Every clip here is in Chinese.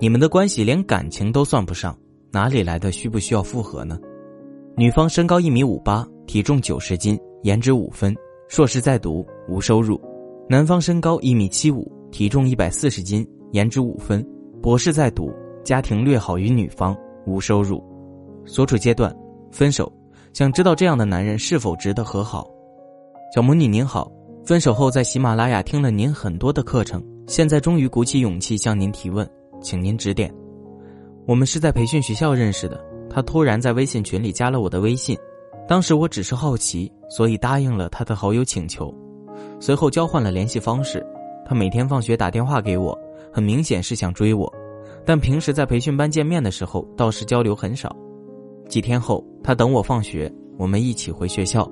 你们的关系连感情都算不上，哪里来的需不需要复合呢？女方身高一米五八，体重九十斤，颜值五分，硕士在读，无收入；男方身高一米七五，体重一百四十斤，颜值五分，博士在读，家庭略好于女方，无收入。所处阶段，分手。想知道这样的男人是否值得和好？小魔女您好，分手后在喜马拉雅听了您很多的课程，现在终于鼓起勇气向您提问。请您指点。我们是在培训学校认识的，他突然在微信群里加了我的微信，当时我只是好奇，所以答应了他的好友请求。随后交换了联系方式，他每天放学打电话给我，很明显是想追我，但平时在培训班见面的时候倒是交流很少。几天后，他等我放学，我们一起回学校。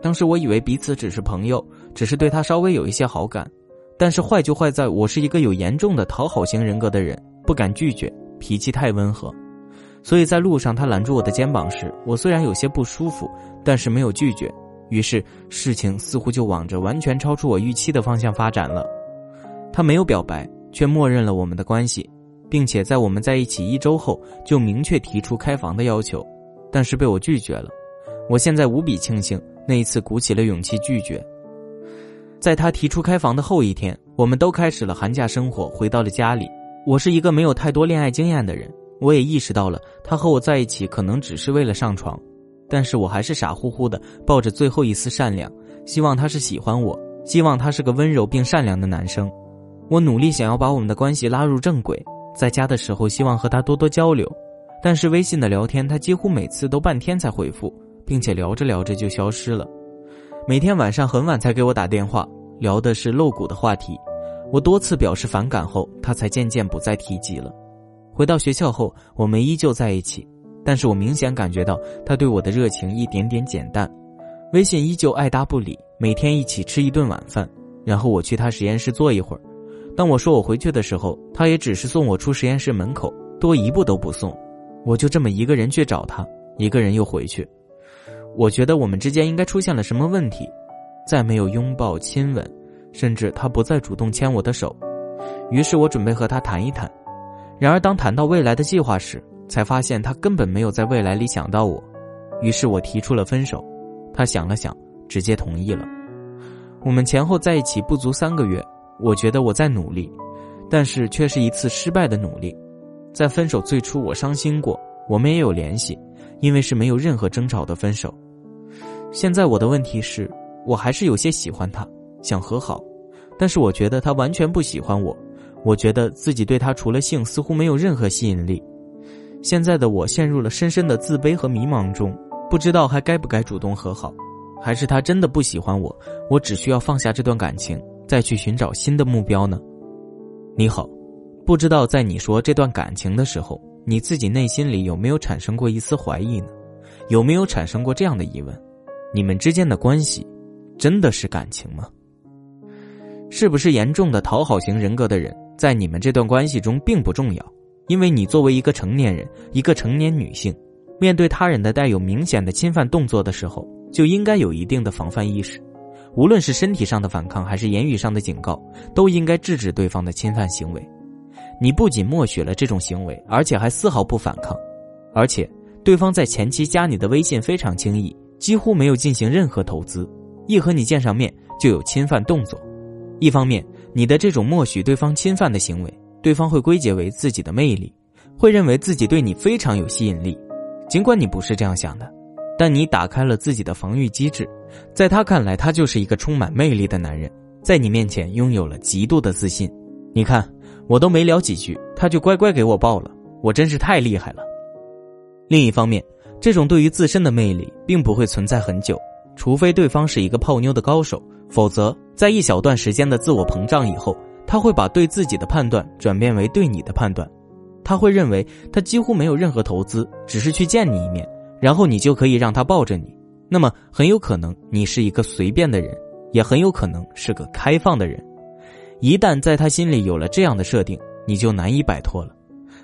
当时我以为彼此只是朋友，只是对他稍微有一些好感。但是坏就坏在我是一个有严重的讨好型人格的人，不敢拒绝，脾气太温和，所以在路上他揽住我的肩膀时，我虽然有些不舒服，但是没有拒绝。于是事情似乎就往着完全超出我预期的方向发展了。他没有表白，却默认了我们的关系，并且在我们在一起一周后就明确提出开房的要求，但是被我拒绝了。我现在无比庆幸那一次鼓起了勇气拒绝。在他提出开房的后一天，我们都开始了寒假生活，回到了家里。我是一个没有太多恋爱经验的人，我也意识到了他和我在一起可能只是为了上床，但是我还是傻乎乎的抱着最后一丝善良，希望他是喜欢我，希望他是个温柔并善良的男生。我努力想要把我们的关系拉入正轨，在家的时候希望和他多多交流，但是微信的聊天他几乎每次都半天才回复，并且聊着聊着就消失了。每天晚上很晚才给我打电话，聊的是露骨的话题。我多次表示反感后，他才渐渐不再提及了。回到学校后，我们依旧在一起，但是我明显感觉到他对我的热情一点点减淡。微信依旧爱搭不理，每天一起吃一顿晚饭，然后我去他实验室坐一会儿。当我说我回去的时候，他也只是送我出实验室门口，多一步都不送。我就这么一个人去找他，一个人又回去。我觉得我们之间应该出现了什么问题，再没有拥抱亲吻，甚至他不再主动牵我的手。于是我准备和他谈一谈，然而当谈到未来的计划时，才发现他根本没有在未来里想到我。于是我提出了分手，他想了想，直接同意了。我们前后在一起不足三个月，我觉得我在努力，但是却是一次失败的努力。在分手最初，我伤心过，我们也有联系，因为是没有任何争吵的分手。现在我的问题是，我还是有些喜欢他，想和好，但是我觉得他完全不喜欢我，我觉得自己对他除了性似乎没有任何吸引力。现在的我陷入了深深的自卑和迷茫中，不知道还该不该主动和好，还是他真的不喜欢我，我只需要放下这段感情，再去寻找新的目标呢？你好，不知道在你说这段感情的时候，你自己内心里有没有产生过一丝怀疑呢？有没有产生过这样的疑问？你们之间的关系，真的是感情吗？是不是严重的讨好型人格的人，在你们这段关系中并不重要？因为你作为一个成年人，一个成年女性，面对他人的带有明显的侵犯动作的时候，就应该有一定的防范意识。无论是身体上的反抗，还是言语上的警告，都应该制止对方的侵犯行为。你不仅默许了这种行为，而且还丝毫不反抗，而且对方在前期加你的微信非常轻易。几乎没有进行任何投资，一和你见上面就有侵犯动作。一方面，你的这种默许对方侵犯的行为，对方会归结为自己的魅力，会认为自己对你非常有吸引力。尽管你不是这样想的，但你打开了自己的防御机制，在他看来，他就是一个充满魅力的男人，在你面前拥有了极度的自信。你看，我都没聊几句，他就乖乖给我抱了，我真是太厉害了。另一方面。这种对于自身的魅力并不会存在很久，除非对方是一个泡妞的高手，否则在一小段时间的自我膨胀以后，他会把对自己的判断转变为对你的判断，他会认为他几乎没有任何投资，只是去见你一面，然后你就可以让他抱着你。那么很有可能你是一个随便的人，也很有可能是个开放的人。一旦在他心里有了这样的设定，你就难以摆脱了，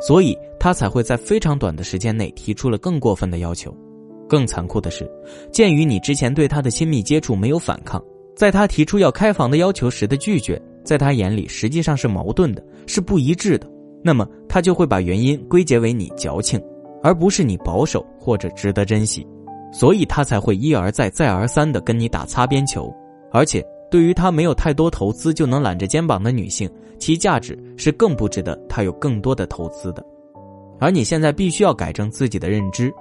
所以他才会在非常短的时间内提出了更过分的要求。更残酷的是，鉴于你之前对他的亲密接触没有反抗，在他提出要开房的要求时的拒绝，在他眼里实际上是矛盾的，是不一致的。那么他就会把原因归结为你矫情，而不是你保守或者值得珍惜，所以他才会一而再、再而三的跟你打擦边球。而且，对于他没有太多投资就能揽着肩膀的女性，其价值是更不值得他有更多的投资的。而你现在必须要改正自己的认知，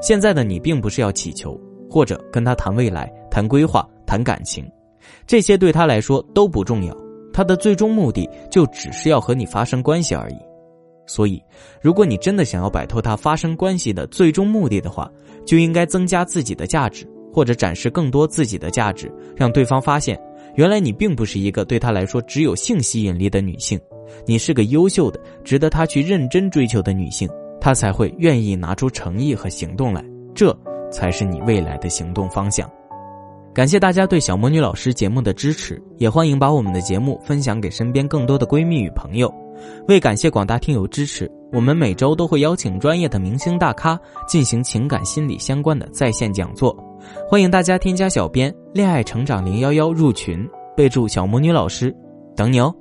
现在的你并不是要祈求或者跟他谈未来、谈规划、谈感情，这些对他来说都不重要。他的最终目的就只是要和你发生关系而已。所以，如果你真的想要摆脱他发生关系的最终目的的话，就应该增加自己的价值，或者展示更多自己的价值，让对方发现，原来你并不是一个对他来说只有性吸引力的女性。你是个优秀的、值得他去认真追求的女性，他才会愿意拿出诚意和行动来，这才是你未来的行动方向。感谢大家对小魔女老师节目的支持，也欢迎把我们的节目分享给身边更多的闺蜜与朋友。为感谢广大听友支持，我们每周都会邀请专业的明星大咖进行情感心理相关的在线讲座，欢迎大家添加小编“恋爱成长零幺幺”入群，备注“小魔女老师”，等你哦。